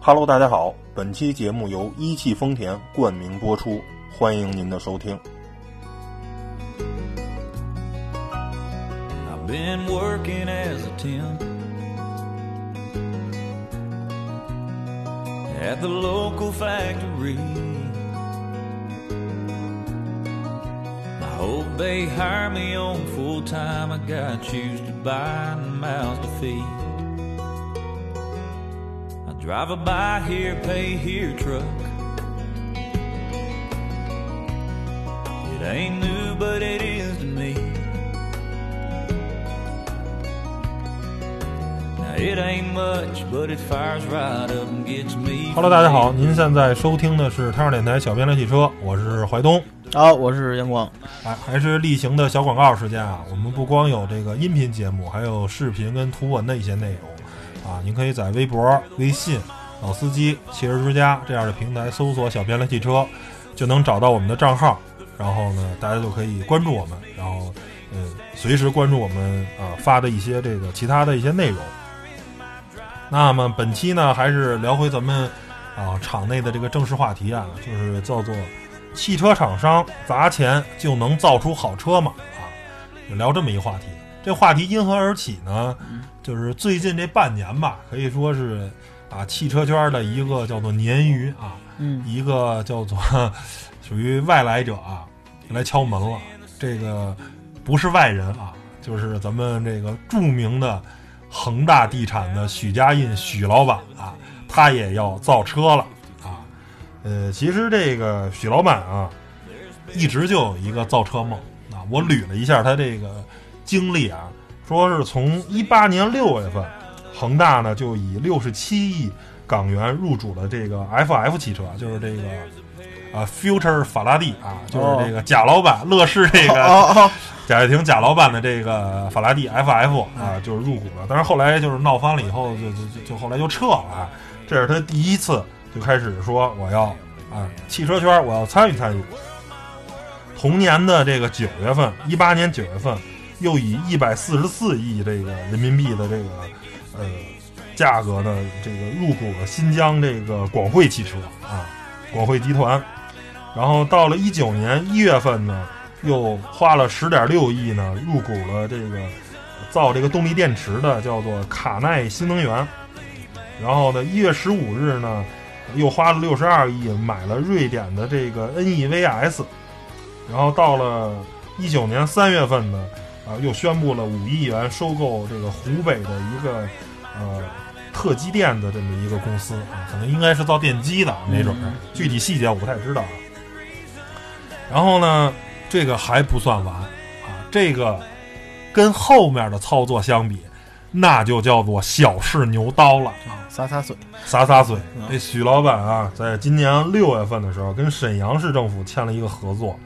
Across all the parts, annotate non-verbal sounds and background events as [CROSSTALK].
Hello，大家好，本期节目由一汽丰田冠名播出，欢迎您的收听。 I've been working as a temp at the local factory. I hope they hire me on full time. I got shoes to buy and mouths to feed. Drive a buy here, pay here truck. It ain't new, but it is to me. Now it ain't much, but it fires right up and gets me. Hello，大家好，您现在收听的是太阳电台小编的汽车，我是怀东。好，我是阳光。哎，还是例行的小广告时间啊！我们不光有这个音频节目，还有视频跟图文的一些内容您可以在微博、微信、老司机、汽车之家这样的平台搜索“小编的汽车”，就能找到我们的账号。然后呢，大家就可以关注我们，然后嗯，随时关注我们啊发的一些这个其他的一些内容。那么本期呢，还是聊回咱们啊场内的这个正式话题啊，就是叫做。汽车厂商砸钱就能造出好车吗？啊，聊这么一个话题。这话题因何而起呢？就是最近这半年吧，可以说是啊，汽车圈的一个叫做鲶鱼啊，嗯，一个叫做属于外来者啊，来敲门了。这个不是外人啊，就是咱们这个著名的恒大地产的许家印许老板啊，他也要造车了啊。呃，其实这个许老板啊，一直就有一个造车梦啊。我捋了一下他这个经历啊，说是从一八年六月份，恒大呢就以六十七亿港元入主了这个 FF 汽车，就是这个啊 Future 法拉第啊，就是这个贾老板乐视这个贾跃亭贾老板的这个法拉第 FF 啊，就是入股了。但是后来就是闹翻了以后，就就就就后来就撤了啊。这是他第一次。就开始说我要啊，汽车圈我要参与参与。同年的这个九月份，一八年九月份，又以一百四十四亿这个人民币的这个呃价格呢，这个入股了新疆这个广汇汽车啊，广汇集团。然后到了一九年一月份呢，又花了十点六亿呢，入股了这个造这个动力电池的叫做卡耐新能源。然后呢，一月十五日呢。又花了六十二亿买了瑞典的这个 NEVS，然后到了一九年三月份呢，啊，又宣布了五亿元收购这个湖北的一个呃特机电的这么一个公司啊，可能应该是造电机的，没准儿，具体细节我不太知道。然后呢，这个还不算完啊，这个跟后面的操作相比，那就叫做小试牛刀了啊，洒洒水。洒洒水，这许老板啊，在今年六月份的时候，跟沈阳市政府签了一个合作，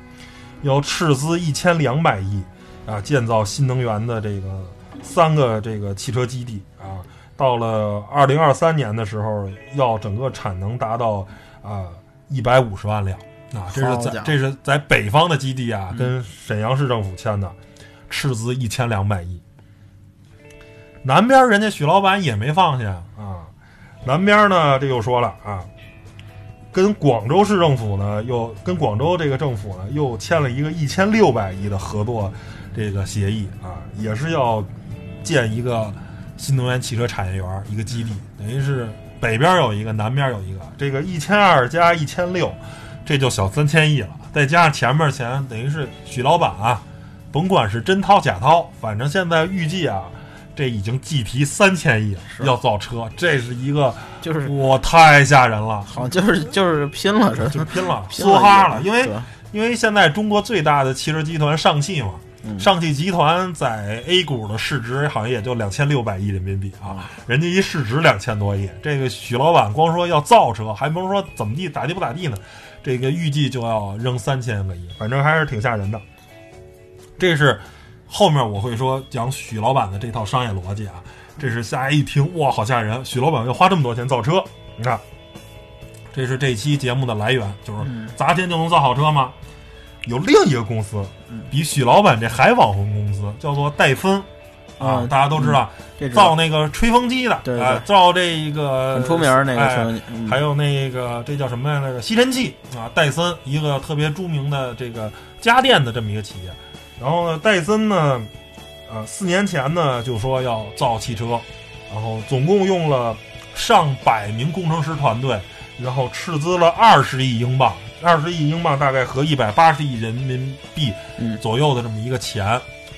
要斥资一千两百亿啊，建造新能源的这个三个这个汽车基地啊。到了二零二三年的时候，要整个产能达到啊一百五十万辆啊。这是在这是在北方的基地啊，跟沈阳市政府签的，斥资一千两百亿。南边人家许老板也没放下啊。南边呢，这又说了啊，跟广州市政府呢，又跟广州这个政府呢，又签了一个一千六百亿的合作这个协议啊，也是要建一个新能源汽车产业园一个基地，等于是北边有一个，南边有一个，这个一千二加一千六，这就小三千亿了，再加上前面钱，等于是许老板啊，甭管是真掏假掏，反正现在预计啊。这已经计提三千亿了，要造车，这是一个，就是。我太吓人了，好，就是就是拼了，是就是拼了，梭哈了，因为因为现在中国最大的汽车集团上汽嘛，嗯、上汽集团在 A 股的市值好像也就两千六百亿人民币啊，人家一市值两千多亿，这个许老板光说要造车，还甭说怎么地咋地不咋地呢，这个预计就要扔三千个亿，反正还是挺吓人的，这是。后面我会说讲许老板的这套商业逻辑啊，这是大家一听哇，好吓人！许老板要花这么多钱造车，你看，这是这期节目的来源，就是砸钱就能造好车吗？有另一个公司比许老板这还网红公司，叫做戴森啊，嗯大家都知道、造那个吹风机的，对造这一个很出名儿那个吹风机还有那个这叫什么呀？那个吸尘器啊，戴森一个特别著名的这个家电的这么一个企业。然后呢，戴森呢，呃，四年前呢就说要造汽车，然后总共用了上百名工程师团队，然后斥资了二十亿英镑，二十亿英镑大概合一百八十亿人民币嗯左右的这么一个钱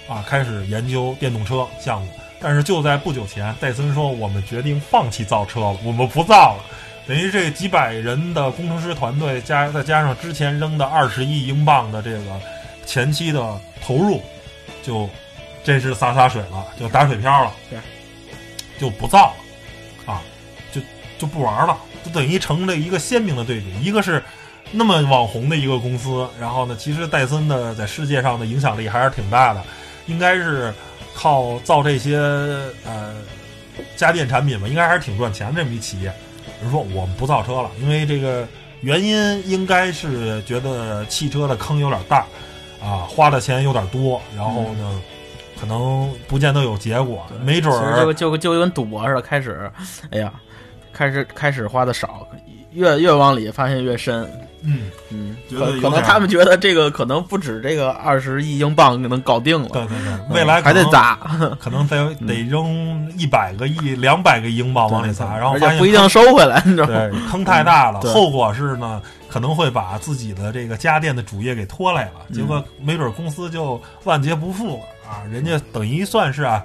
啊，开始研究电动车项目。但是就在不久前，戴森说我们决定放弃造车了，我们不造了。等于这几百人的工程师团队加再加上之前扔的二十亿英镑的这个前期的投入，就真是洒洒水了，就打水漂了，对，就不造了，啊，就就不玩了，就等于成了一个鲜明的对比，一个是那么网红的一个公司，然后呢，其实戴森的在世界上的影响力还是挺大的，应该是靠造这些呃家电产品吧，应该还是挺赚钱的这么一企业。比如说我们不造车了，因为这个原因应该是觉得汽车的坑有点大，啊，花的钱有点多，然后呢，可能不见得有结果，没准其实就就就跟赌博似的，开始，哎呀，开始开始花的少，越越往里发现越深，嗯，嗯，可可能他们觉得这个可能不止这个二十亿英镑能搞定了，对对对，嗯未来还得砸，可能得得扔一百个亿、两百个英镑往里砸，然后发现不一定收回来，你知道吗？坑太大了，对后果是呢，可能会把自己的这个家电的主业给拖累了，嗯结果没准公司就万劫不复了啊！人家等于算是啊，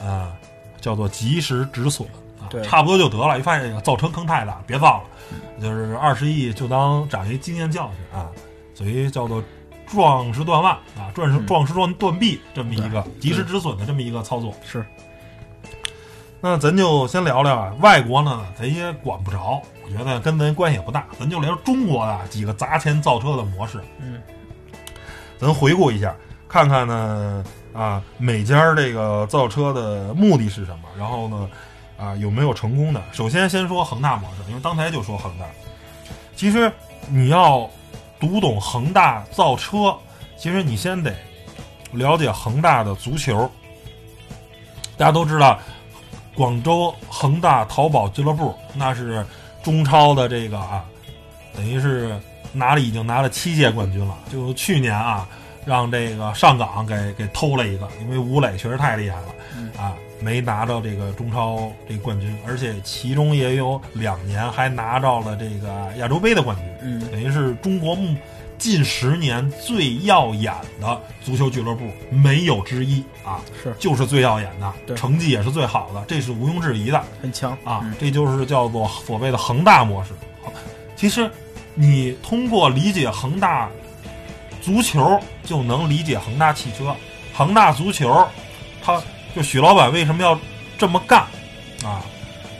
啊，叫做及时止损啊对，差不多就得了。一发现哎造成坑太大，别造了，就是二十亿就当长一经验教训啊，所以叫做壮士断腕啊，壮士嗯壮士断断臂这么一个及时止损的这么一个操作。是，那咱就先聊聊啊，外国呢，咱也管不着，我觉得跟咱关系也不大。咱就聊中国的几个砸钱造车的模式。嗯，咱回顾一下，看看呢啊，每家这个造车的目的是什么，然后呢啊有没有成功的。首先先说恒大模式，因为刚才就说恒大，其实你要读懂恒大造车，其实你先得了解恒大的足球。大家都知道，广州恒大淘宝俱乐部那是中超的这个啊，等于是拿了已经拿了七届冠军了。就去年啊，让这个上港给给偷了一个，因为吴磊确实太厉害了啊，没拿到这个中超这个冠军，而且其中也有两年还拿到了这个亚洲杯的冠军。嗯，等于是中国目近十年最耀眼的足球俱乐部，没有之一啊，是就是最耀眼的，成绩也是最好的，这是毋庸置疑的很强啊，嗯这就是叫做所谓的恒大模式。好其实你通过理解恒大足球，就能理解恒大汽车。恒大足球，他 [LAUGHS] 就许老板为什么要这么干啊？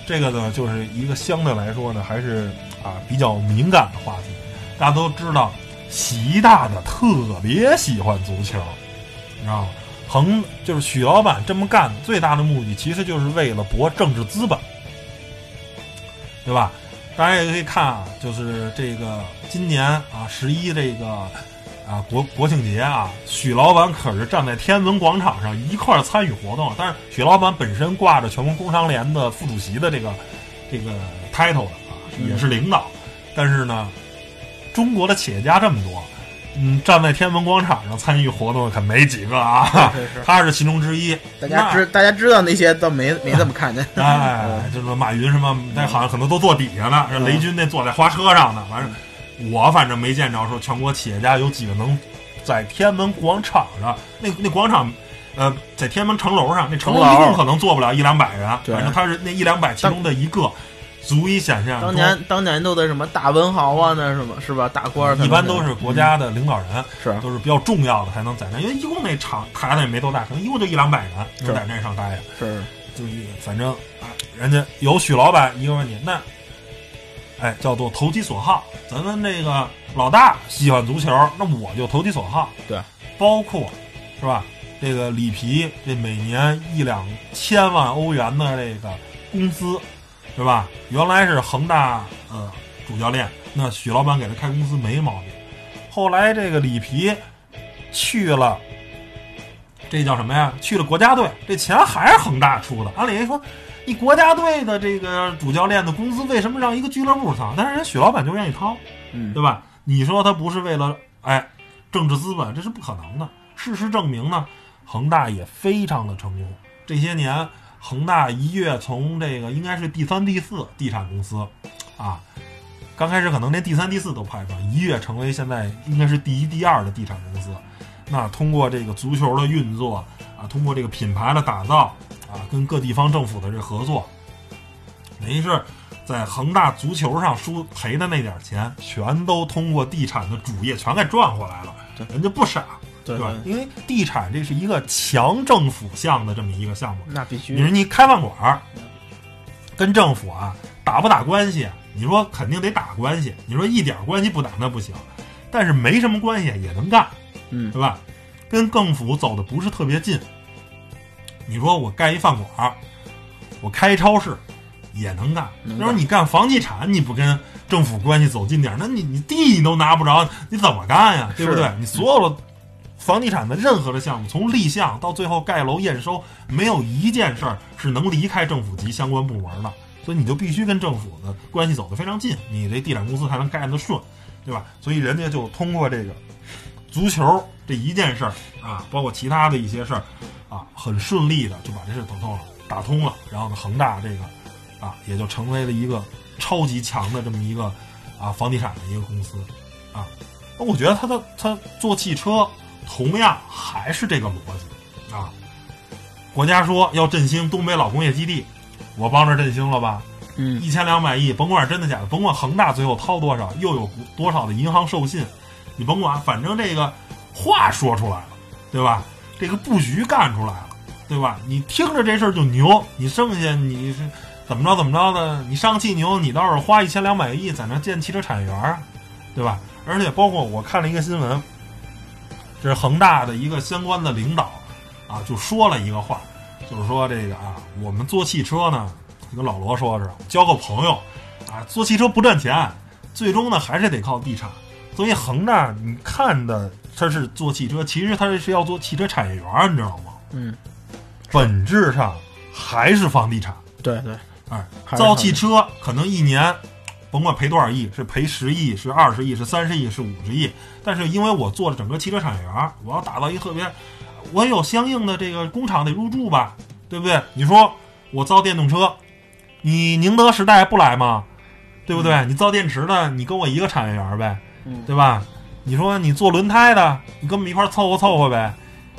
这个呢，就是一个相对来说呢，还是啊比较敏感的话题。大家都知道，习大大特别喜欢足球，你知道吗？恒就是许老板这么干最大的目的，其实就是为了博政治资本，对吧？大家也可以看啊，就是这个今年啊十一这个啊国国庆节啊，许老板可是站在天安门广场上一块儿参与活动。但是许老板本身挂着全国工商联的副主席的这个这个 title 的啊，嗯也是领导。但是呢，中国的企业家这么多，嗯，站在天安门广场上参与活动的可没几个啊。是是，他是其中之一。大家知大家知道那些倒没没怎么看见，[LAUGHS] 那哎，[LAUGHS] 就是马云什么，那好像可能都坐底下呢。这雷军那坐在花车上呢。反正我反正没见着说全国企业家有几个能在天安门广场上，那那广场。呃，在天安门城楼上，那城楼一共可能坐不了一两百人，反正他是那一两百其中的一个，足以想象。当年当年都得什么大文豪啊，那什么是吧？大官儿一般都是国家的领导人，是都是比较重要的才能在那，因为一共那场台子也没多大，可能一共就一两百人能在那上待着。是就一反正啊，人家有许老板一个问题，那哎叫做投其所好。咱们这个老大喜欢足球，那我就投其所好。对，包括是吧？这个里皮这每年一两千万欧元的这个工资，是吧？原来是恒大呃主教练，那许老板给他开工资没毛病。后来这个里皮去了这叫什么呀？去了国家队，这钱还是恒大出的。按理说，你国家队的这个主教练的工资为什么让一个俱乐部掏？但是人许老板就愿意掏，嗯对吧？你说他不是为了哎政治资本，这是不可能的。事实证明呢，恒大也非常的成功。这些年，恒大一跃从这个应该是第三、第四地产公司，啊，刚开始可能连第三、第四都排不上，一跃成为现在应该是第一、第二的地产公司。那通过这个足球的运作啊，通过这个品牌的打造啊，跟各地方政府的这合作，等于是在恒大足球上输赔的那点钱，全都通过地产的主业全给赚回来了。对人家不傻，对吧？因为地产这是一个强政府项的这么一个项目。那必须你说你开饭馆儿，跟政府啊打不打关系？你说肯定得打关系。你说一点关系不打那不行，但是没什么关系也能干，嗯对吧？跟政府走的不是特别近。你说我盖一饭馆儿，我开一超市，也能干。那说你干房地产，你不跟政府关系走近点儿，那你你地你都拿不着，你怎么干呀？对不对？你所有的房地产的任何的项目，从立项到最后盖楼验收，没有一件事儿是能离开政府及相关部门的，所以你就必须跟政府的关系走得非常近，你这地产公司才能盖得顺，对吧？所以人家就通过这个足球这一件事儿啊，包括其他的一些事儿啊，很顺利的就把这事打通了，打通了，然后呢，恒大这个啊，也就成为了一个超级强的这么一个啊房地产的一个公司啊。那我觉得他的他做汽车同样还是这个逻辑啊。国家说要振兴东北老工业基地，我帮着振兴了吧？嗯一千两百亿，甭管真的假的，甭管恒大最后掏多少，又有多少的银行授信，你甭管，反正这个话说出来了，对吧？这个布局干出来了，对吧？你听着这事儿就牛，你剩下你是怎么着怎么着的，你上汽牛，你倒是花一千两百亿在那建汽车产业园儿，对吧？而且包括我看了一个新闻，这是恒大的一个相关的领导啊，就说了一个话，就是说这个啊，我们做汽车呢，跟老罗说是交个朋友啊，做汽车不赚钱，最终呢还是得靠地产。所以恒大你看的它是做汽车，其实它是要做汽车产业园，你知道吗？嗯，本质上还是房地产。对对，哎，造汽车可能一年，甭管赔多少亿，是赔十亿，是二十亿，是三十亿，是五十亿。但是因为我做了整个汽车产业园，我要打造一个特别，我有相应的这个工厂得入驻吧，对不对？你说我造电动车，你宁德时代不来吗？对不对？你造电池的，你跟我一个产业园呗，嗯对吧？你说你做轮胎的，你跟我们一块儿凑合凑合呗。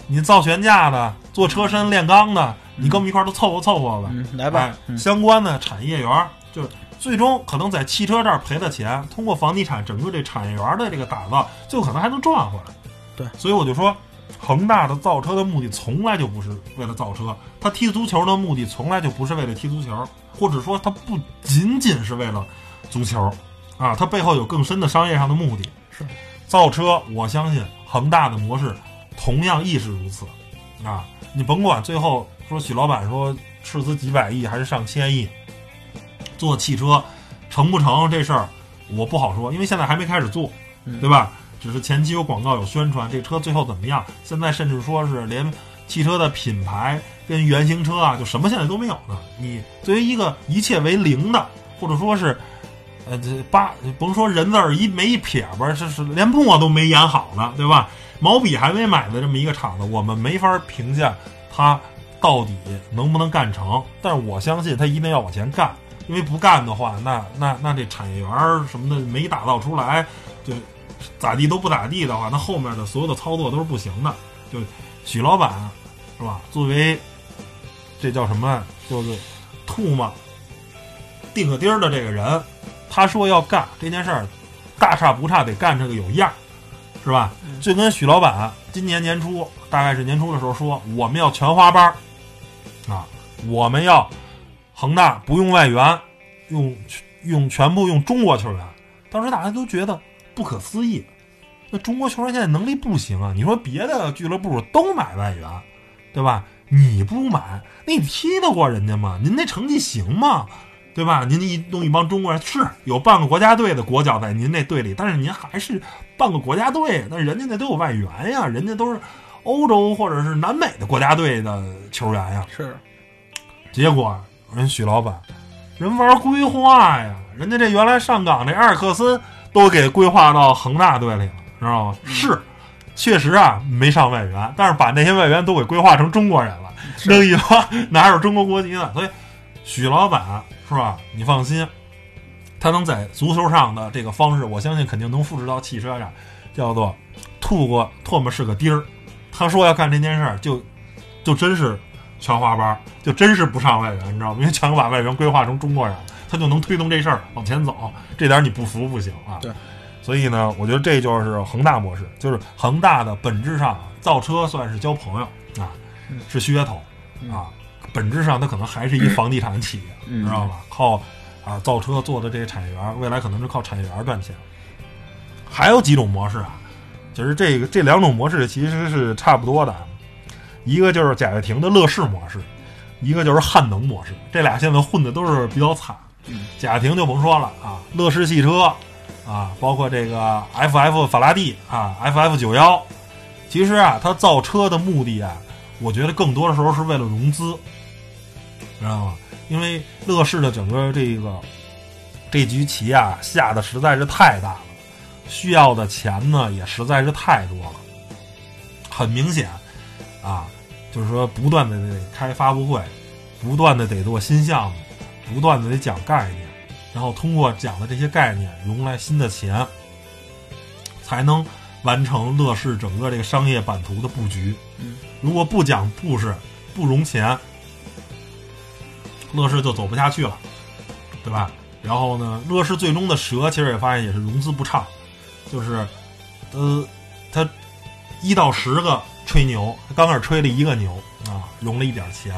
你造悬架的，做车身炼钢的，你跟我们一块儿都凑合凑合吧。嗯，来吧相关的产业园儿，就是最终可能在汽车这儿赔的钱，通过房地产整个这产业园儿的这个打造，最后可能还能赚回来。对，所以我就说，恒大的造车的目的从来就不是为了造车，他踢足球的目的从来就不是为了踢足球，或者说他不仅仅是为了足球，啊，它背后有更深的商业上的目的。是造车，我相信恒大的模式同样亦是如此。啊，你甭管最后说许老板说斥资几百亿还是上千亿，做汽车成不成这事儿我不好说，因为现在还没开始做，嗯对吧？只是前期有广告有宣传，这车最后怎么样？现在甚至说是连汽车的品牌跟原型车啊，就什么现在都没有呢。你作为一个一切为零的，或者说是。呃，这八甭说人字儿一没一撇吧，这是连墨都没研好呢，对吧？毛笔还没买的这么一个厂子，我们没法评价它到底能不能干成。但是我相信它一定要往前干，因为不干的话，那那那这产业园儿什么的没打造出来，就咋地都不咋地的话，那后面的所有的操作都是不行的。就许老板是吧？作为这叫什么？就是吐沫钉个钉儿的这个人。他说要干这件事儿，大差不差得干这个有样儿，是吧？嗯就跟许老板今年年初，大概是年初的时候说，我们要全花班儿啊，我们要恒大不用外援，用用全部用中国球员。当时大家都觉得不可思议，那中国球员现在能力不行啊！你说别的俱乐部都买外援，对吧？你不买，那你踢得过人家吗？您那成绩行吗？对吧？您一弄一帮中国人，是有半个国家队的国脚在您那队里，但是您还是半个国家队，那人家那都有外援呀，人家都是欧洲或者是南美的国家队的球员呀。是结果人许老板，人玩规划呀，人家这原来上岗这埃尔克森都给规划到恒大队里了，知道吗？是，确实啊没上外援，但是把那些外援都给规划成中国人了，是弄一帮 [LAUGHS] 哪有中国国籍的？所以许老板是吧？你放心，他能在足球上的这个方式，我相信肯定能复制到汽车上，叫做吐过唾沫是个钉儿。他说要干这件事儿，就就真是全花班儿，就真是不上外援，你知道吗？因为全把外援规划成中国人，他就能推动这事儿往前走。这点儿你不服不行啊！对。所以呢，我觉得这就是恒大模式，就是恒大的本质上造车算是交朋友啊，嗯是噱头啊，本质上它可能还是一房地产企业，嗯知道吧？靠啊造车做的这些产业园，未来可能是靠产业园赚钱。还有几种模式啊，就是这个这两种模式其实是差不多的，一个就是贾跃亭的乐视模式，一个就是汉能模式，这俩现在混的都是比较惨。嗯贾跃亭就甭说了啊，乐视汽车啊，包括这个 FF 法拉第啊，FF 九幺，其实啊，它造车的目的啊，我觉得更多的时候是为了融资，知道吗？因为乐视的整个这个这局棋啊下的实在是太大了，需要的钱呢也实在是太多了，很明显啊，就是说不断的得开发布会，不断的得做新项目，不断的得讲概念，然后通过讲的这些概念融来新的钱，才能完成乐视整个这个商业版图的布局。嗯，如果不讲故事，不融钱，乐视就走不下去了，对吧？然后呢，乐视最终的蛇其实也发现也是融资不畅，就是，呃，他一到十个吹牛，刚开始吹了一个牛啊，融了一点钱，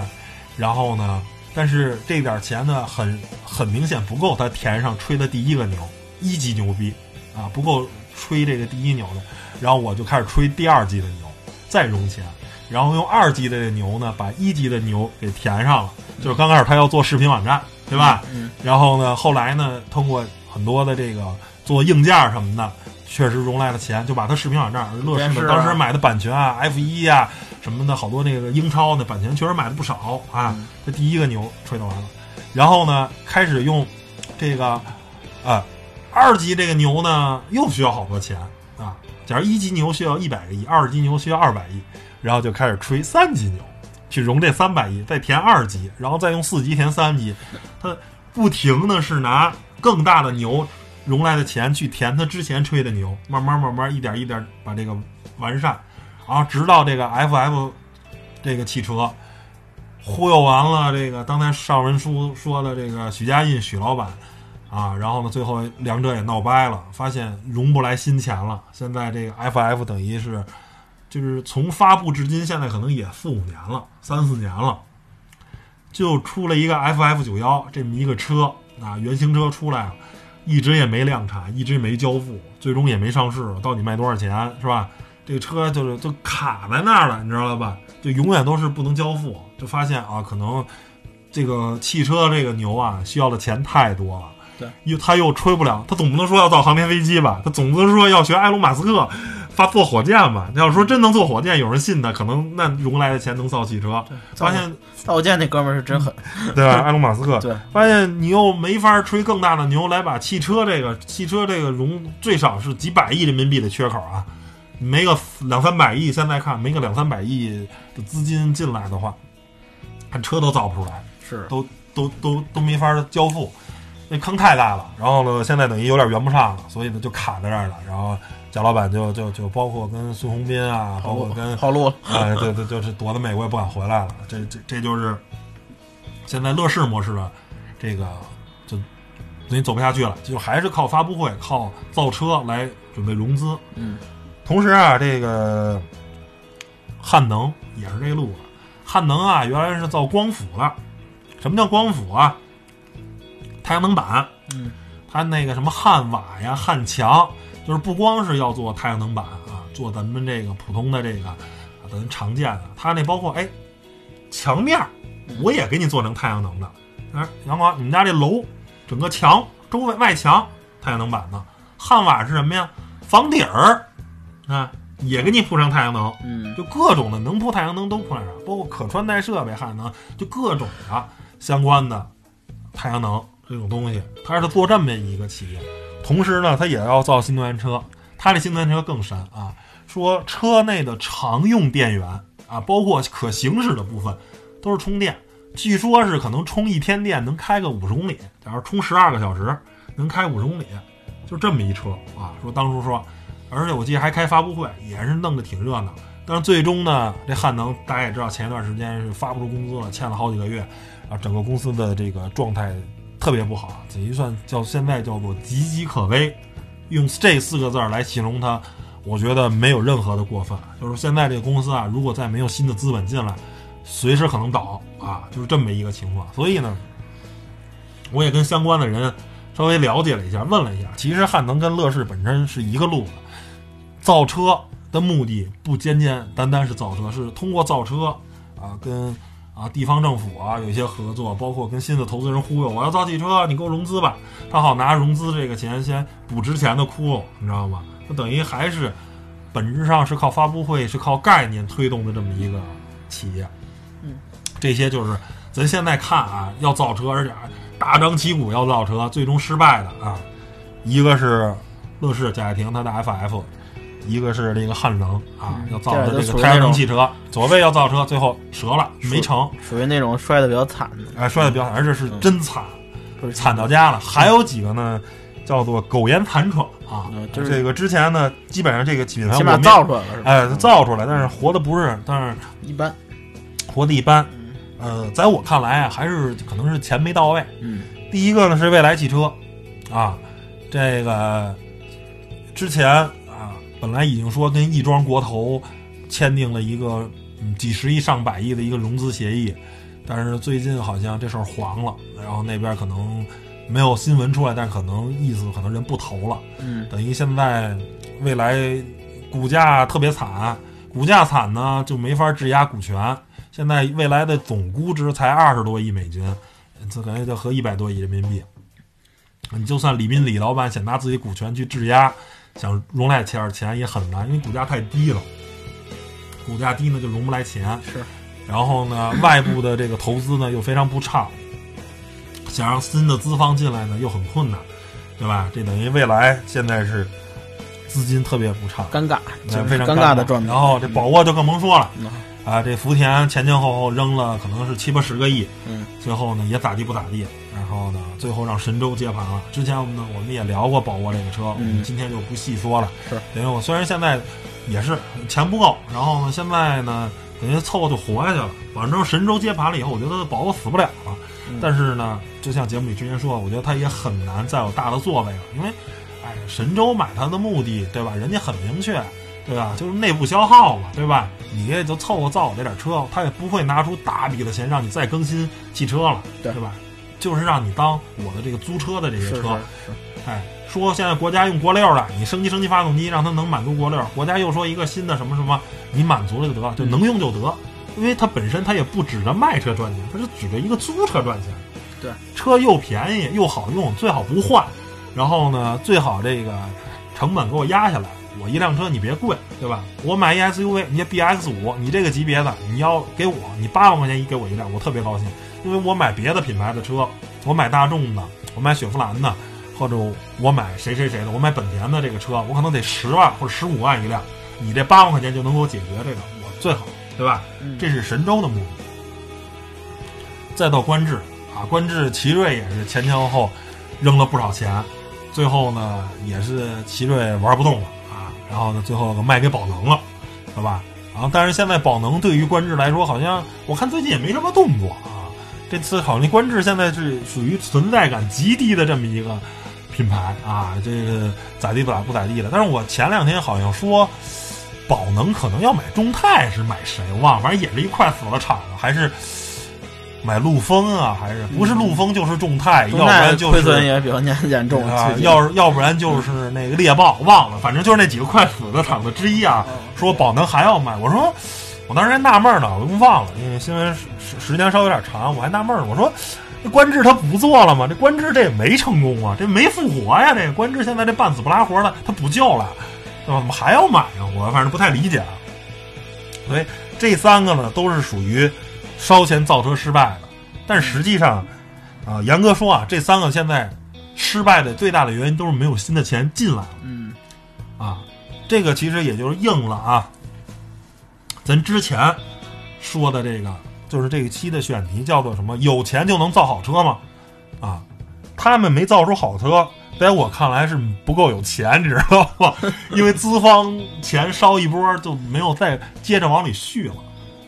然后呢，但是这点钱呢，很很明显不够他填上吹的第一个牛，一级牛逼啊，不够吹这个第一牛的，然后我就开始吹第二级的牛，再融钱，然后用二级的牛呢，把一级的牛给填上了，就是刚开始他要做视频网站，对吧？嗯然后呢，后来呢，通过很多的这个做硬件什么的，确实融来了钱，就把他视频网站，乐视当时买的版权啊，F 一啊什么的，好多那个英超的版权确实买的不少啊。嗯这第一个牛吹得完了，然后呢，开始用这个啊二级这个牛呢，又需要好多钱啊。假如一级牛需要一百个亿，二级牛需要二百亿，然后就开始吹三级牛，去融这三百亿，再填二级，然后再用四级填三级，他不停的是拿更大的牛融来的钱去填他之前吹的牛，慢慢慢慢一点一点把这个完善，然后直到这个 FF 这个汽车忽悠完了这个刚才上文书说的这个许家印许老板啊，然后呢最后两者也闹掰了，发现融不来新钱了，现在这个 FF 等于是就是从发布至今，现在可能也四五年了，三四年了。就出了一个 FF 九幺这么一个车啊，原型车出来了，一直也没量产，一直没交付，最终也没上市，到底卖多少钱是吧？这个车就是就卡在那儿了，你知道了吧？就永远都是不能交付，就发现啊，可能这个汽车这个牛啊，需要的钱太多了。对，又他又吹不了，他总不能说要造航天飞机吧？他总不能说要学埃隆马斯克发做火箭吧？要说真能做火箭，有人信他，可能那融来的钱能造汽车。发现造火箭那哥们儿是真狠，[LAUGHS] 对吧？埃隆马斯克对，发现你又没法吹更大的牛来把汽车这个汽车这个融最少是几百亿人民币的缺口啊，没个两三百亿，现在看没个两三百亿的资金进来的话，看车都造不出来，是都都都都没法交付，那坑太大了。然后呢，现在等于有点圆不上了，所以呢就卡在这儿了。然后贾老板就就就包括跟孙宏斌啊，包括跟跑路了，哎，对对，就是躲在美国也不敢回来了。这这这就是现在乐视模式的这个就等于走不下去了，就还是靠发布会、靠造车来准备融资。嗯，同时啊，这个汉能也是这个路子。汉能啊，原来是造光伏的。什么叫光伏啊？太阳能板。嗯，它那个什么汉瓦呀、汉墙，就是不光是要做太阳能板啊，做咱们这个普通的这个啊咱常见的，它那包括哎墙面儿，我也给你做成太阳能的。哎，阳光，你们家这楼整个墙周围外墙太阳能板的，汉瓦是什么呀？房顶儿啊，也给你铺上太阳能，嗯就各种的能铺太阳能都铺上，包括可穿戴设备、汉能，就各种的相关的太阳能这种东西，它是做这么一个企业。同时呢，它也要造新能源车，它这新能源车更神啊，说车内的常用电源啊，包括可行驶的部分都是充电，据说是可能充一天电能开个五十公里，假如充十二个小时能开五十公里，就这么一车啊。说当初说，而且我记得还开发布会，也是弄得挺热闹。但是最终呢，这汉能大家也知道，前一段时间是发不出工资了，欠了好几个月，啊，整个公司的这个状态特别不好，这一算叫现在叫做岌岌可危。用这四个字来形容它，我觉得没有任何的过分。就是现在这个公司啊，如果再没有新的资本进来，随时可能倒啊，就是这么一个情况。所以呢，我也跟相关的人稍微了解了一下，问了一下，其实汉能跟乐视本身是一个路子，造车的目的不简简单单是造车，是通过造车啊跟啊地方政府啊有一些合作，包括跟新的投资人忽悠，我要造汽车，你给我融资吧，他好拿融资这个钱先补之前的窟窿，你知道吗？那等于还是本质上是靠发布会，是靠概念推动的这么一个企业。嗯，这些就是咱现在看啊，要造车，而且大张旗鼓要造车，最终失败的啊，一个是乐视贾跃亭他的 FF，一个是这个汉能啊，嗯要造的这这个太阳能汽车，左卫要造车，最后折了，没成，属于那种摔的比较惨的，哎，摔的比较惨，而且是真惨，惨到家了。还有几个呢，叫做苟延残喘啊嗯，就是这个之前呢，基本上这个品牌起码我们造出来了？哎，造出来，但是活的不是，但是一般，活的一般。呃，在我看来啊，还是可能是钱没到位。嗯第一个呢是未来汽车，啊，这个之前啊，本来已经说跟亦庄国投签订了一个嗯几十亿上百亿的一个融资协议，但是最近好像这事儿黄了，然后那边可能没有新闻出来，但可能意思可能人不投了，嗯等于现在未来股价特别惨，股价惨呢就没法质押股权。现在未来的总估值才二十多亿美金，这感觉就合一百多亿人民币。你就算李斌李老板想拿自己股权去质押，想融来钱钱也很难，因为股价太低了。股价低呢就融不来钱，是，然后呢外部的这个投资呢又非常不畅，想让新的资方进来呢又很困难，对吧？这等于未来现在是资金特别不畅，尴尬，就非常尴尬的状态。然后这宝沃就更甭说了嗯啊，这福田前前后后扔了可能是七八十个亿，嗯最后呢也咋地不咋地，然后呢最后让神州接盘了。之前我们呢我们也聊过宝沃这个车，我们嗯今天就不细说了。是，等于我虽然现在也是钱不够，然后呢现在呢等于凑合就活下去了。反正神州接盘了以后，我觉得宝沃死不了了。嗯但是呢，就像节目里之前说，我觉得他也很难再有大的作为了，因为，哎，神州买它的目的，对吧？人家很明确，对吧？就是内部消耗嘛，对吧？你也就凑合造我这点车，他也不会拿出大笔的钱让你再更新汽车了，对对吧？就是让你当我的这个租车的这些车，是，哎，说现在国家用国六了，你升级升级发动机，让它能满足国六。国家又说一个新的什么什么，你满足了就得，就能用就得，因为它本身它也不指着卖车赚钱，它是指着一个租车赚钱。对，车又便宜又好用，最好不换，然后呢，最好这个成本给我压下来。我一辆车你别贵，对吧？我买一 SUV，你 BX 五，你这个级别的，你要给我，你八万块钱一给我一辆，我特别高兴，因为我买别的品牌的车，我买大众的，我买雪佛兰的，或者我买谁谁谁的，我买本田的这个车，我可能得十万或者十五万一辆，你这八万块钱就能给我解决这个，我最好，对吧？嗯这是神州的目的。再到观致啊，观致奇瑞也是前前后后扔了不少钱，最后呢也是奇瑞玩不动了啊，然后呢最后卖给宝能了，对吧？然后但是现在宝能对于观致来说，好像我看最近也没什么动作啊。这次好像观致现在是属于存在感极低的这么一个品牌啊，这个咋地不咋不咋地的。但是我前两天好像说，宝能可能要买众泰，是买谁我忘了，反正也是一块死了厂子，还是买陆风啊，还是不是陆风就是众泰，要不然就是亏损也比较严严重啊，要是要不然就是那个猎豹，忘了，反正就是那几个快死的厂子之一啊。说宝能还要买，我说我当时还纳闷呢，我都忘了，因为新闻时间稍微有点长，我还纳闷儿，我说这官制他不做了吗？这官制这也没成功啊，这没复活呀，这个观致现在这半死不拉活的，他不救了。对吧？怎么还要买呀？我反正不太理解啊。所以这三个呢，都是属于烧钱造车失败的。但实际上，啊，严格说啊，这三个现在失败的最大的原因都是没有新的钱进来了。嗯啊，这个其实也就是应了啊，咱之前说的这个，就是这一期的选题叫做什么？有钱就能造好车吗？啊，他们没造出好车，在我看来是不够有钱，你知道吗？[LAUGHS] 因为资方钱烧一波就没有再接着往里续了。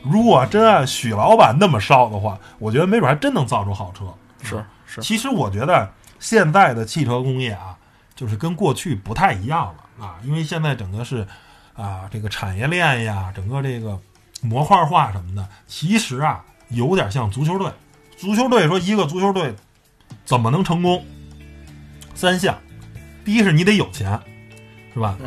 如果真按许老板那么烧的话，我觉得没准还真能造出好车。是是，其实我觉得现在的汽车工业啊，就是跟过去不太一样了啊，因为现在整个是啊这个产业链呀，整个这个模块化什么的，其实啊有点像足球队。足球队说一个足球队怎么能成功？三项，第一是你得有钱，是吧？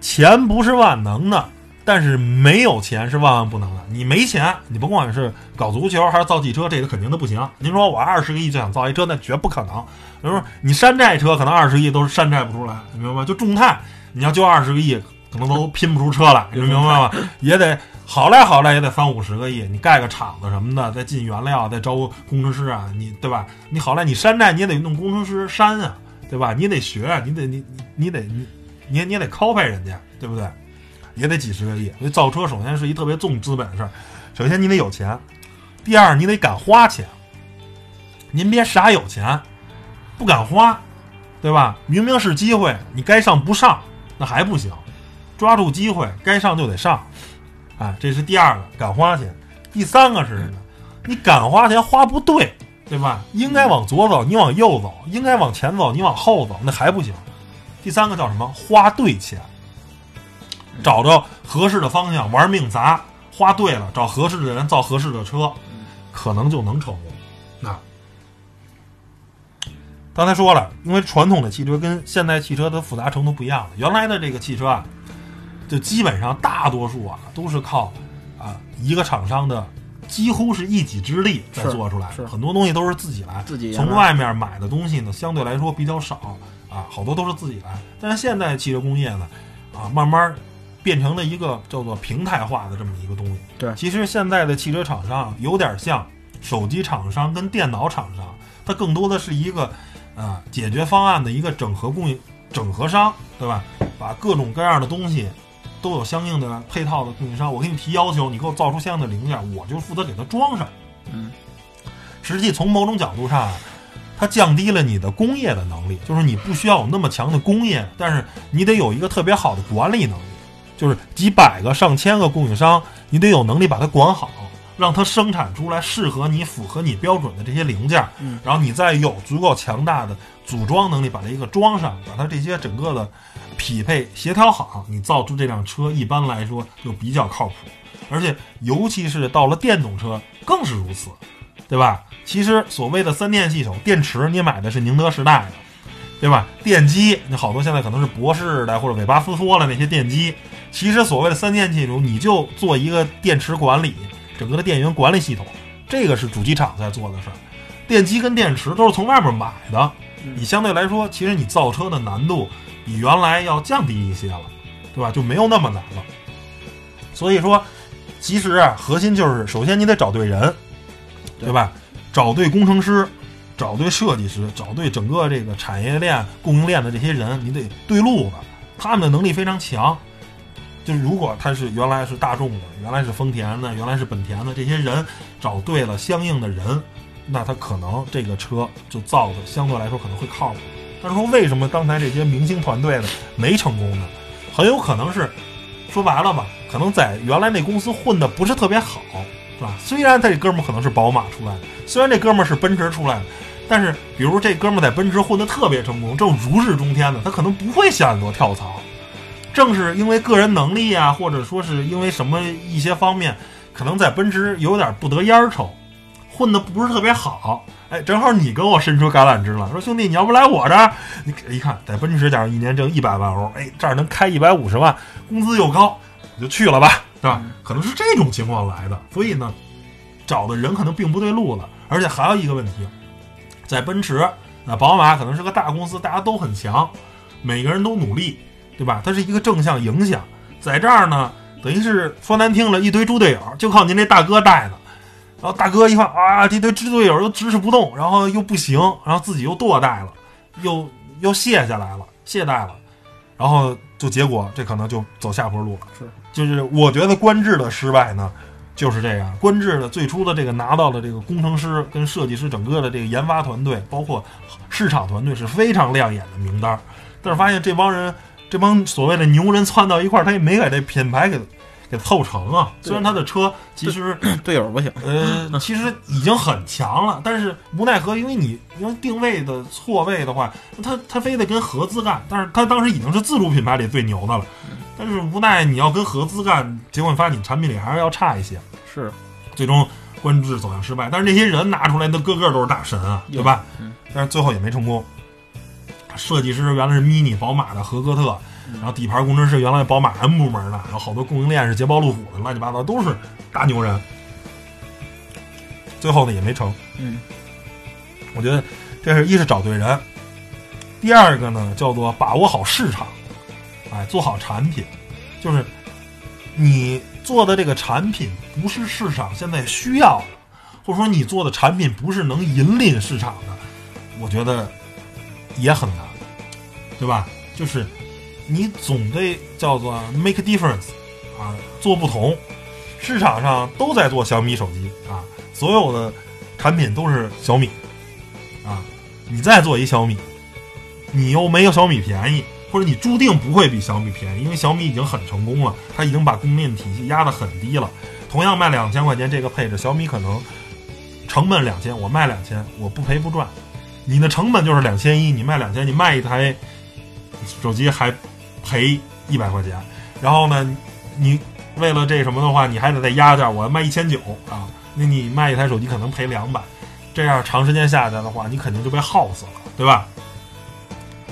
钱不是万能的，但是没有钱是万万不能的。你没钱，你甭管是搞足球还是造汽车，这个肯定都不行。您说我二十个亿就想造一车，那绝不可能。比如说你山寨车，可能二十亿都是山寨不出来，你明白吗？就众泰，你要就二十个亿，可能都拼不出车来，你明白吗？也得好赖好赖也得三五十个亿，你盖个厂子什么的，再进原料，再招工程师啊，你对吧？你好赖你山寨，你也得弄工程师山啊，对吧？你得学，你得你你得你你也你也得 copy 人家，对不对？也得几十个亿。所以造车首先是一特别重资本的事儿，首先你得有钱，第二你得敢花钱。您别傻有钱，不敢花，对吧？明明是机会，你该上不上，那还不行。抓住机会，该上就得上，啊，这是第二个敢花钱。第三个是什么？你敢花钱花不对，对吧？应该往左走，你往右走；应该往前走，你往后走，那还不行。第三个叫什么？花对钱，找着合适的方向，玩命砸，花对了，找合适的人造合适的车，可能就能成功。那刚才说了，因为传统的汽车跟现代汽车的复杂程度不一样了。原来的这个汽车啊，就基本上大多数啊都是靠啊一个厂商的几乎是一己之力在做出来的，很多东西都是自己来，自己从外面买的东西呢相对来说比较少啊，好多都是自己来。但是现在汽车工业呢啊，慢慢变成了一个叫做平台化的这么一个东西。对其实现在的汽车厂商有点像手机厂商跟电脑厂商，它更多的是一个啊解决方案的一个整合供应整合商，对吧？把各种各样的东西都有相应的配套的供应商，我给你提要求，你给我造出相应的零件，我就负责给它装上。嗯，实际从某种角度上，它降低了你的工业的能力，就是你不需要有那么强的工业，但是你得有一个特别好的管理能力，就是几百个、上千个供应商，你得有能力把它管好，让它生产出来适合你、符合你标准的这些零件，嗯，然后你再有足够强大的组装能力，把它一个装上，把它这些整个的匹配协调好，你造出这辆车一般来说就比较靠谱，而且尤其是到了电动车更是如此。对吧？其实所谓的三电系统，电池你买的是宁德时代的，对吧？电机你好多现在可能是博士的或者韦巴斯托的那些电机，其实所谓的三电系统，你就做一个电池管理，整个的电源管理系统，这个是主机厂在做的事儿。电机跟电池都是从外面买的，你相对来说，其实你造车的难度比原来要降低一些了，对吧？就没有那么难了。所以说，其实啊，核心就是首先你得找对人，对吧？找对工程师，找对设计师，找对整个这个产业链、供应链的这些人，你得对路子，他们的能力非常强。就是如果他是原来是大众的，原来是丰田的，原来是本田的，这些人找对了相应的人，那他可能这个车就造的相对来说可能会靠谱。但是说为什么刚才这些明星团队的没成功呢？很有可能是说白了吧，可能在原来那公司混的不是特别好，是吧？虽然他这哥们可能是宝马出来的，虽然这哥们是奔驰出来的，但是比如这哥们在奔驰混的特别成功，正如日中天的，他可能不会想多跳槽。正是因为个人能力啊，或者说是因为什么一些方面，可能在奔驰有点不得烟儿抽，混的不是特别好。哎，正好你跟我伸出橄榄枝了，说兄弟，你要不来我这儿？你一看，在奔驰，假如一年挣一百万欧，哎，这儿能开一百五十万，工资又高，你就去了吧，对吧？可能是这种情况来的。所以呢，找的人可能并不对路了。而且还有一个问题，在奔驰、啊宝马可能是个大公司，大家都很强，每个人都努力。对吧？它是一个正向影响。在这儿呢，等于是说难听了，一堆猪队友就靠您这大哥带的。然后大哥一看啊，这堆支队友又支持不动，然后又不行，然后自己又堕代了，又又卸下来了，懈怠了，然后就结果这可能就走下坡路了。是，就是我觉得官制的失败呢，就是这样。官制的最初的这个拿到的这个工程师跟设计师整个的这个研发团队，包括市场团队是非常亮眼的名单，但是发现这帮人。这帮所谓的牛人窜到一块儿，他也没给这品牌给给凑成啊。虽然他的车其实队友不行，呃，[LAUGHS] 其实已经很强了，但是无奈何，因为你因为定位的错位的话，他他非得跟合资干，但是他当时已经是自主品牌里最牛的了。但是无奈你要跟合资干，结果发现你产品力还是要差一些。是，最终官制走向失败。但是那些人拿出来的个个都是大神啊，对吧？嗯。但是最后也没成功。设计师原来是 Mini 宝马的合格特，然后底盘工程师原来宝马 M 部门的，然后好多供应链是捷豹路虎的，乱七八糟都是大牛人。最后呢也没成。嗯，我觉得这是一是找对人，第二个呢叫做把握好市场，哎，做好产品，就是你做的这个产品不是市场现在需要的，或者说你做的产品不是能引领市场的，我觉得。也很难，对吧？就是你总得叫做 make difference 啊，做不同。市场上都在做小米手机啊，所有的产品都是小米啊。你再做一小米，你又没有小米便宜，或者你注定不会比小米便宜，因为小米已经很成功了，它已经把供应链体系压得很低了。同样卖两千块钱这个配置，小米可能成本两千，我卖两千，我不赔不赚。你的成本就是两千一，你卖两千，你卖一台手机还赔一百块钱，然后呢，你为了这什么的话，你还得再压价，我要卖一千九啊，那你卖一台手机可能赔两百，这样长时间下来的话，你肯定就被耗死了，对吧？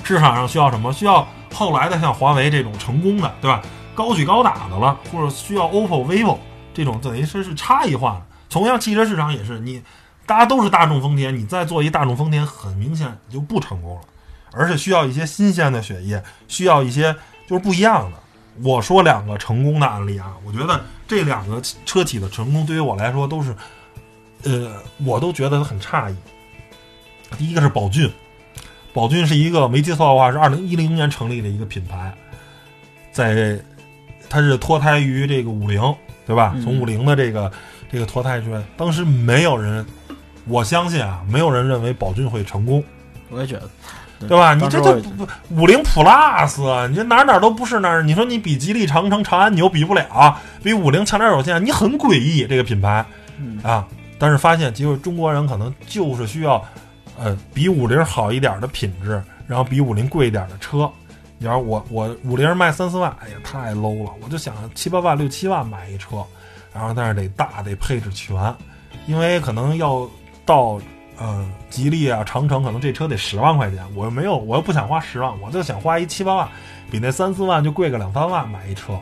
市场上需要什么？需要后来的像华为这种成功的，对吧？高举高打的了，或者需要 OPPO、vivo 这种等于说是差异化的。同样，汽车市场也是你。大家都是大众丰田，你再做一大众丰田，很明显就不成功了，而且需要一些新鲜的血液，需要一些就是不一样的。我说两个成功的案例啊，我觉得这两个车企的成功对于我来说都是，呃，我都觉得很诧异。第一个是宝骏，宝骏是一个没记错的话是二零一零年成立的一个品牌，在它是脱胎于这个五菱，对吧？从五菱的这个这个脱胎出来，当时没有人。我相信啊，没有人认为宝骏会成功。我也觉得，对吧？你这这不五菱 Plus，你这哪哪都不是那儿。你说你比吉利、长城、长安，你又比不了；比五菱强点有限，你很诡异这个品牌啊。但是发现，其实中国人可能就是需要，呃，比五菱好一点的品质，然后比五菱贵一点的车。你要我我五菱卖三四万，哎呀，太 low 了。我就想七八万、六七万买一车，然后但是得大，得配置全，因为可能要。到，呃，吉利啊，长城可能这车得十万块钱，我又没有，我又不想花十万，我就想花一七八万，比那三四万就贵个两三万买一车，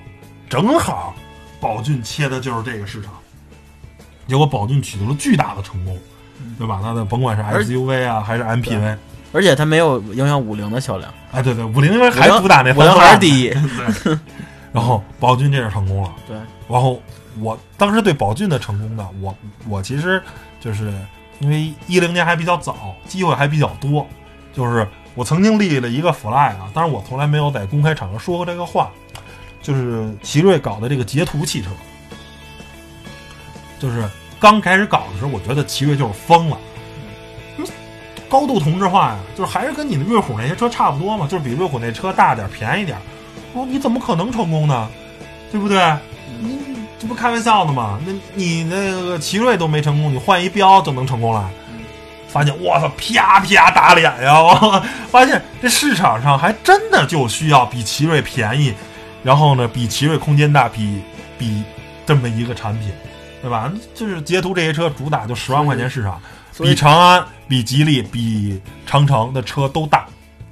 正好，宝骏切的就是这个市场，结果宝骏取得了巨大的成功，对吧？它的甭管是 SUV 啊还是 MPV，而且它没有影响五菱的销量，哎，对对，五菱因为还主打那五菱还是第一，[LAUGHS] 然后宝骏这是成功了，对，然后我当时对宝骏的成功呢，我我其实就是。因为一零年还比较早，机会还比较多，就是我曾经立了一个 flag 啊，但是我从来没有在公开场合说过这个话，就是奇瑞搞的这个捷途汽车，就是刚开始搞的时候，我觉得奇瑞就是疯了，高度同质化呀，就是还是跟你的瑞虎那些车差不多嘛，就是比瑞虎那车大点便宜点，哦你怎么可能成功呢？对不对？你。这不开玩笑呢吗？那你那个奇瑞都没成功，你换一标就能成功了？发现我操，啪啪打脸呀！我 [LAUGHS] 发现这市场上还真的就需要比奇瑞便宜，然后呢，比奇瑞空间大，比比这么一个产品，对吧？就是捷途这些车主打就十万块钱市场，比长安、比吉利、比长城的车都大，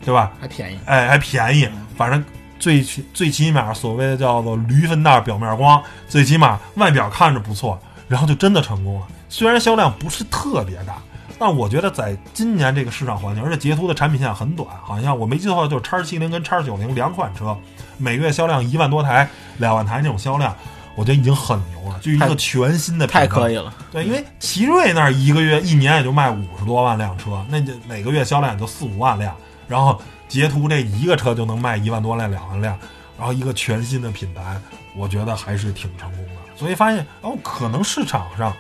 对吧？还便宜，哎，还便宜，反正。最起最起码，所谓的叫做驴粪蛋表面光，最起码外表看着不错，然后就真的成功了。虽然销量不是特别大，但我觉得在今年这个市场环境，而且捷途的产品线很短，好像我没记错，就是叉七零跟叉九零两款车，每个月销量一万多台、两万台那种销量，我觉得已经很牛了，就一个全新的品牌太可以了。对，因为奇瑞那儿一个月一年也就卖五十多万辆车，那就每个月销量也就四五万辆，然后捷途这一个车就能卖一万多辆、两万辆，然后一个全新的品牌，我觉得还是挺成功的。所以发现哦，可能市场上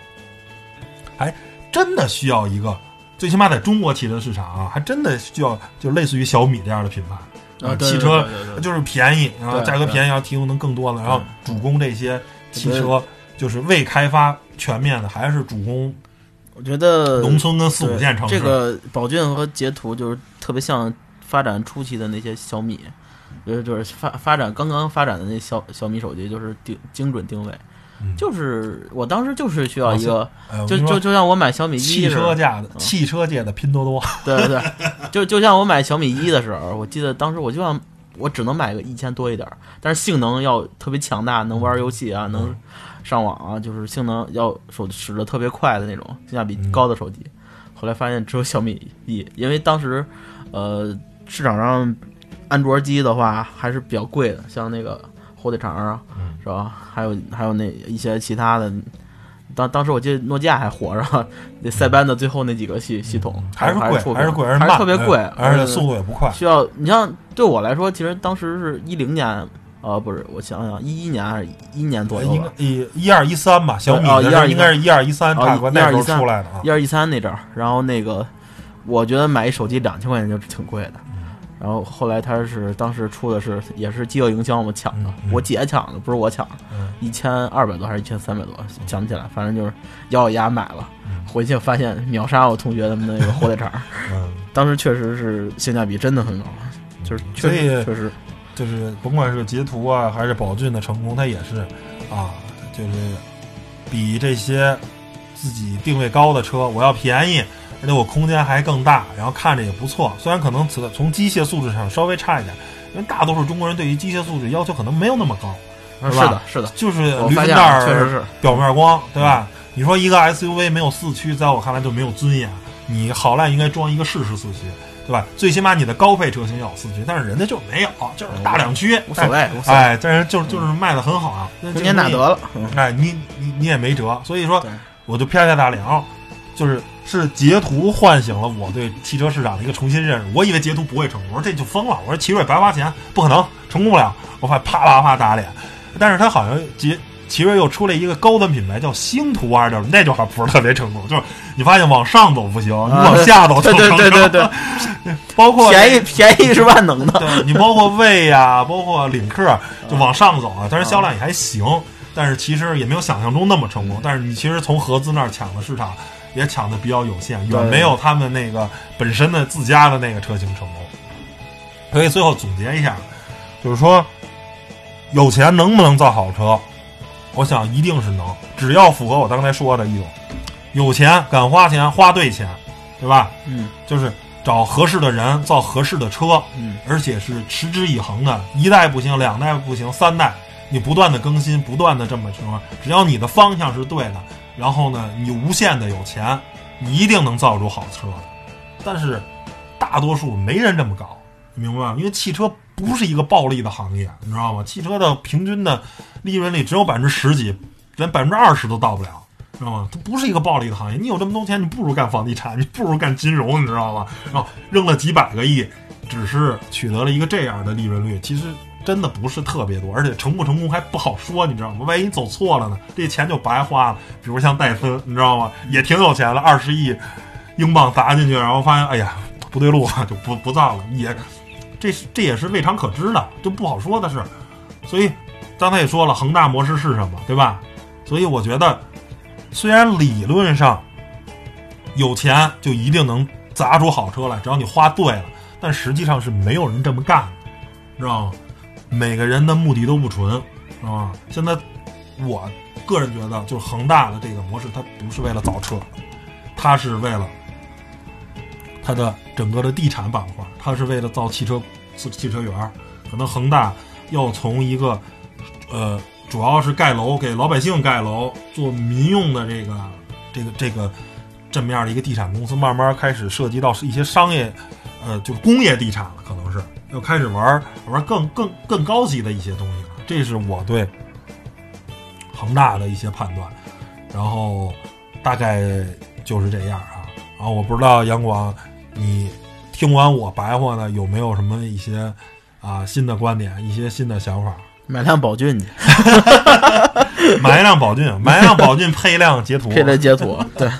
还真的需要一个，最起码在中国汽车市场啊，还真的需要就类似于小米这样的品牌。啊，汽车就是便宜，然后对对价格便宜，要提供能更多的，然后主攻这些汽车，就是未开发全面的，还是主攻我觉得农村跟四五线城市。这个宝骏和捷途就是特别像发展初期的那些小米，就是就是发发展刚刚发展的那小小米手机，就是定精准定位。嗯。就是我当时就是需要一个，哎就就就像我买小米一汽车界的汽车界的拼多多，[LAUGHS] 对对对，就就像我买小米一的时候，我记得当时我就想，我只能买个一千多一点儿，但是性能要特别强大，能玩游戏啊，能上网啊，就是性能要手使得特别快的那种，性价比高的手机。后来发现只有小米一，因为当时呃市场上安卓机的话还是比较贵的，像那个火腿肠啊，嗯是吧？还有还有那一些其他的。当当时我记得诺基亚还火着，那塞班的最后那几个系系统还是贵，还是贵，还是慢，特别贵，而且速度也不快。需要你像对我来说，其实当时是一零年，呃，不是，我想想，一一年还是一年左右一一二一三吧，小米哦12的时候应该是一二一三，哦差不多那时候出来的啊。一二一三那阵儿，然后那个我觉得买一手机两千块钱就挺贵的。然后后来他是当时出的是也是饥饿营销嘛抢的，我姐抢的，不是我抢的，嗯。一千二百多还是一千三百多，想不起来，反正就是咬咬牙买了，回去发现秒杀我同学他们那个火腿肠，嗯，[LAUGHS] [LAUGHS] 当时确实是性价比真的很高，就是确实确实。就是甭管是截图啊，还是宝骏的成功，它也是啊，就是比这些自己定位高的车，我要便宜，而且我空间还更大，然后看着也不错。虽然可能此从机械素质上稍微差一点，因为大多数中国人对于机械素质要求可能没有那么高，是吧嗯是的，是的，就是驴唇带儿、确实是。表面光，对吧？你说一个 SUV 没有四驱，在我看来就没有尊严。你好赖应该装一个适时四驱，对吧？最起码你的高配车型要有四驱，但是人家就没有，就是大两驱，无所谓，无所谓，哎，但是就是就是卖的很好啊，那中间哪得了？嗯哎，你你你也没辙，所以说我就啪啪打脸啊，就是是捷途唤醒了我对汽车市场的一个重新认识。我以为捷途不会成功，我说这就疯了，我说奇瑞白花钱不可能成功不了，我怕啪啪啪打脸。但是它好像捷奇瑞又出了一个高端品牌叫星途二点零，那就还不是特别成功，就是你发现往上走不行，你 [LAUGHS] 往下走成对对对功对，包括便宜便宜是万能的。对你包括魏呀、包括领克，就往上走啊，但是销量也还行，但是其实也没有想象中那么成功。但是你其实从合资那儿抢的市场也抢的比较有限，远没有他们那个本身的自家的那个车型成功。所以最后总结一下，就是说，有钱能不能造好车？我想一定是能，只要符合我刚才说的一种，有钱敢花钱，花对钱，对吧？嗯就是找合适的人造合适的车，嗯，而且是持之以恒的，一代不行，两代不行，三代，你不断的更新，不断的这么什么，只要你的方向是对的，然后呢，你无限的有钱，你一定能造出好车的。但是大多数没人这么搞，你明白吗？因为汽车不是一个暴利的行业，你知道吗？汽车的平均的利润率只有百分之十几，连百分之二十都到不了。知道吗？它不是一个暴利的行业。你有这么多钱，你不如干房地产，[LAUGHS] 你不如干金融，你知道吗？然后扔了几百个亿，只是取得了一个这样的利润率，其实真的不是特别多，而且成不成功还不好说，你知道吗？万一走错了呢，这钱就白花了。比如像戴森，你知道吗？也挺有钱的，二十亿英镑砸进去，然后发现哎呀不对路，就不不造了，也这这也是未尝可知的，就不好说的是。所以刚才也说了，恒大模式是什么，对吧？所以我觉得，虽然理论上有钱就一定能砸出好车来，只要你花对了，但实际上是没有人这么干的，知道吗？每个人的目的都不纯，知道吗？现在我个人觉得，就是恒大的这个模式，它不是为了造车，它是为了它的整个的地产板块，它是为了造汽车汽车园儿。可能恒大要从一个呃，主要是盖楼给老百姓盖楼，做民用的这个这个这个这么样的一个地产公司，慢慢开始涉及到一些商业，呃，就是工业地产了，可能是又开始玩玩更更更高级的一些东西了。这是我对恒大的一些判断，然后大概就是这样啊。然后我不知道杨广，你听完我白话呢，有没有什么一些啊新的观点，一些新的想法？买辆宝骏去，[LAUGHS] 买一辆宝骏，买一辆宝骏配一辆捷途，[LAUGHS] 配辆捷途，[LAUGHS] 对，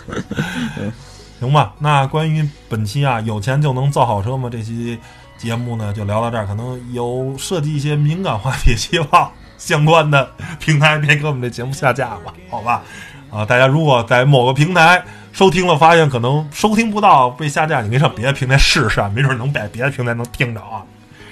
行吧。那关于本期啊，有钱就能造好车吗？这期节目呢，就聊到这儿。可能有涉及一些敏感话题，希望相关的平台别给我们这节目下架吧，好吧？啊，大家如果在某个平台收听了，发现可能收听不到被下架，你可以上别的平台试试，啊，没准能在别的平台能听着啊。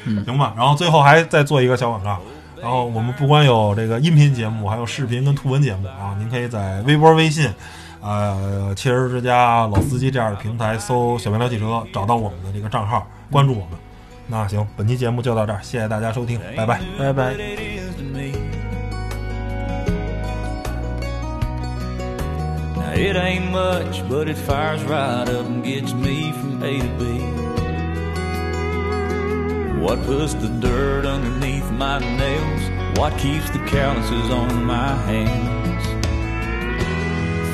嗯，行吧。然后最后还再做一个小广告。然后我们不光有这个音频节目，还有视频跟图文节目啊！您可以在微博、微信，呃，汽车之家老司机这样的平台搜“小明聊汽车”，找到我们的这个账号，关注我们。那行，本期节目就到这儿，谢谢大家收听，拜拜，拜拜。 Now it ain't much, but it fires right up and gets me from A to B. What puts the dirt underneath my nails? What keeps the calluses on my hands?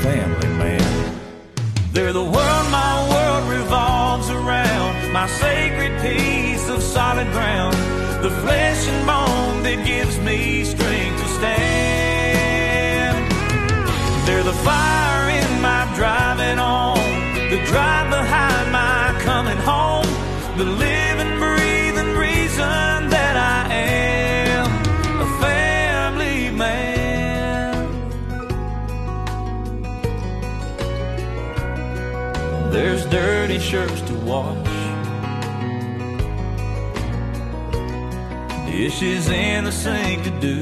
Family man. They're the world my world solid ground. The flesh and bone that gives me strength to stand. They're the fire in my driving on. The drive behind my coming home. The living, breathing reason that I am a family man. There's dirty shirts to wash. Dishes in the sink to do.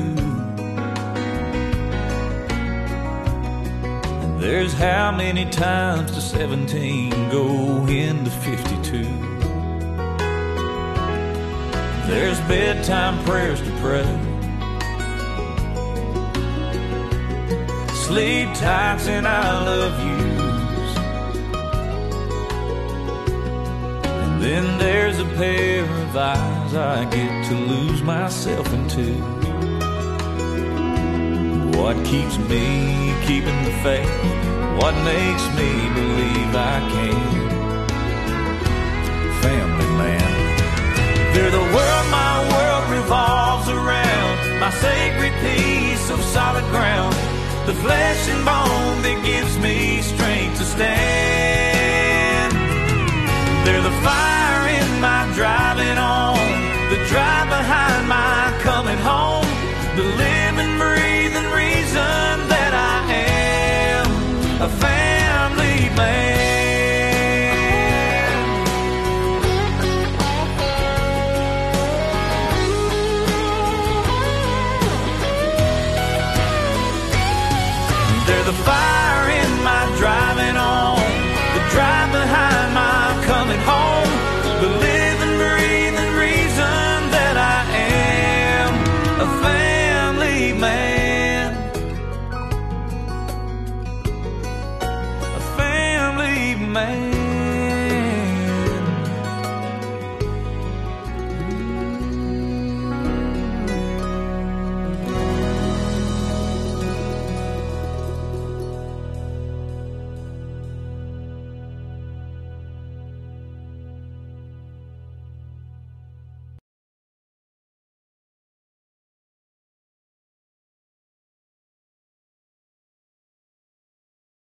And there's how many times to 17 go into 52. There's bedtime prayers to pray. Sleep tights and I love yous. And then there's a pair of eyes I get to lose myself into. What keeps me keeping the faith? What makes me believe I can? Family man. They're the world my world revolves around. My sacred piece of solid ground. The flesh and bone that gives me strength to stand.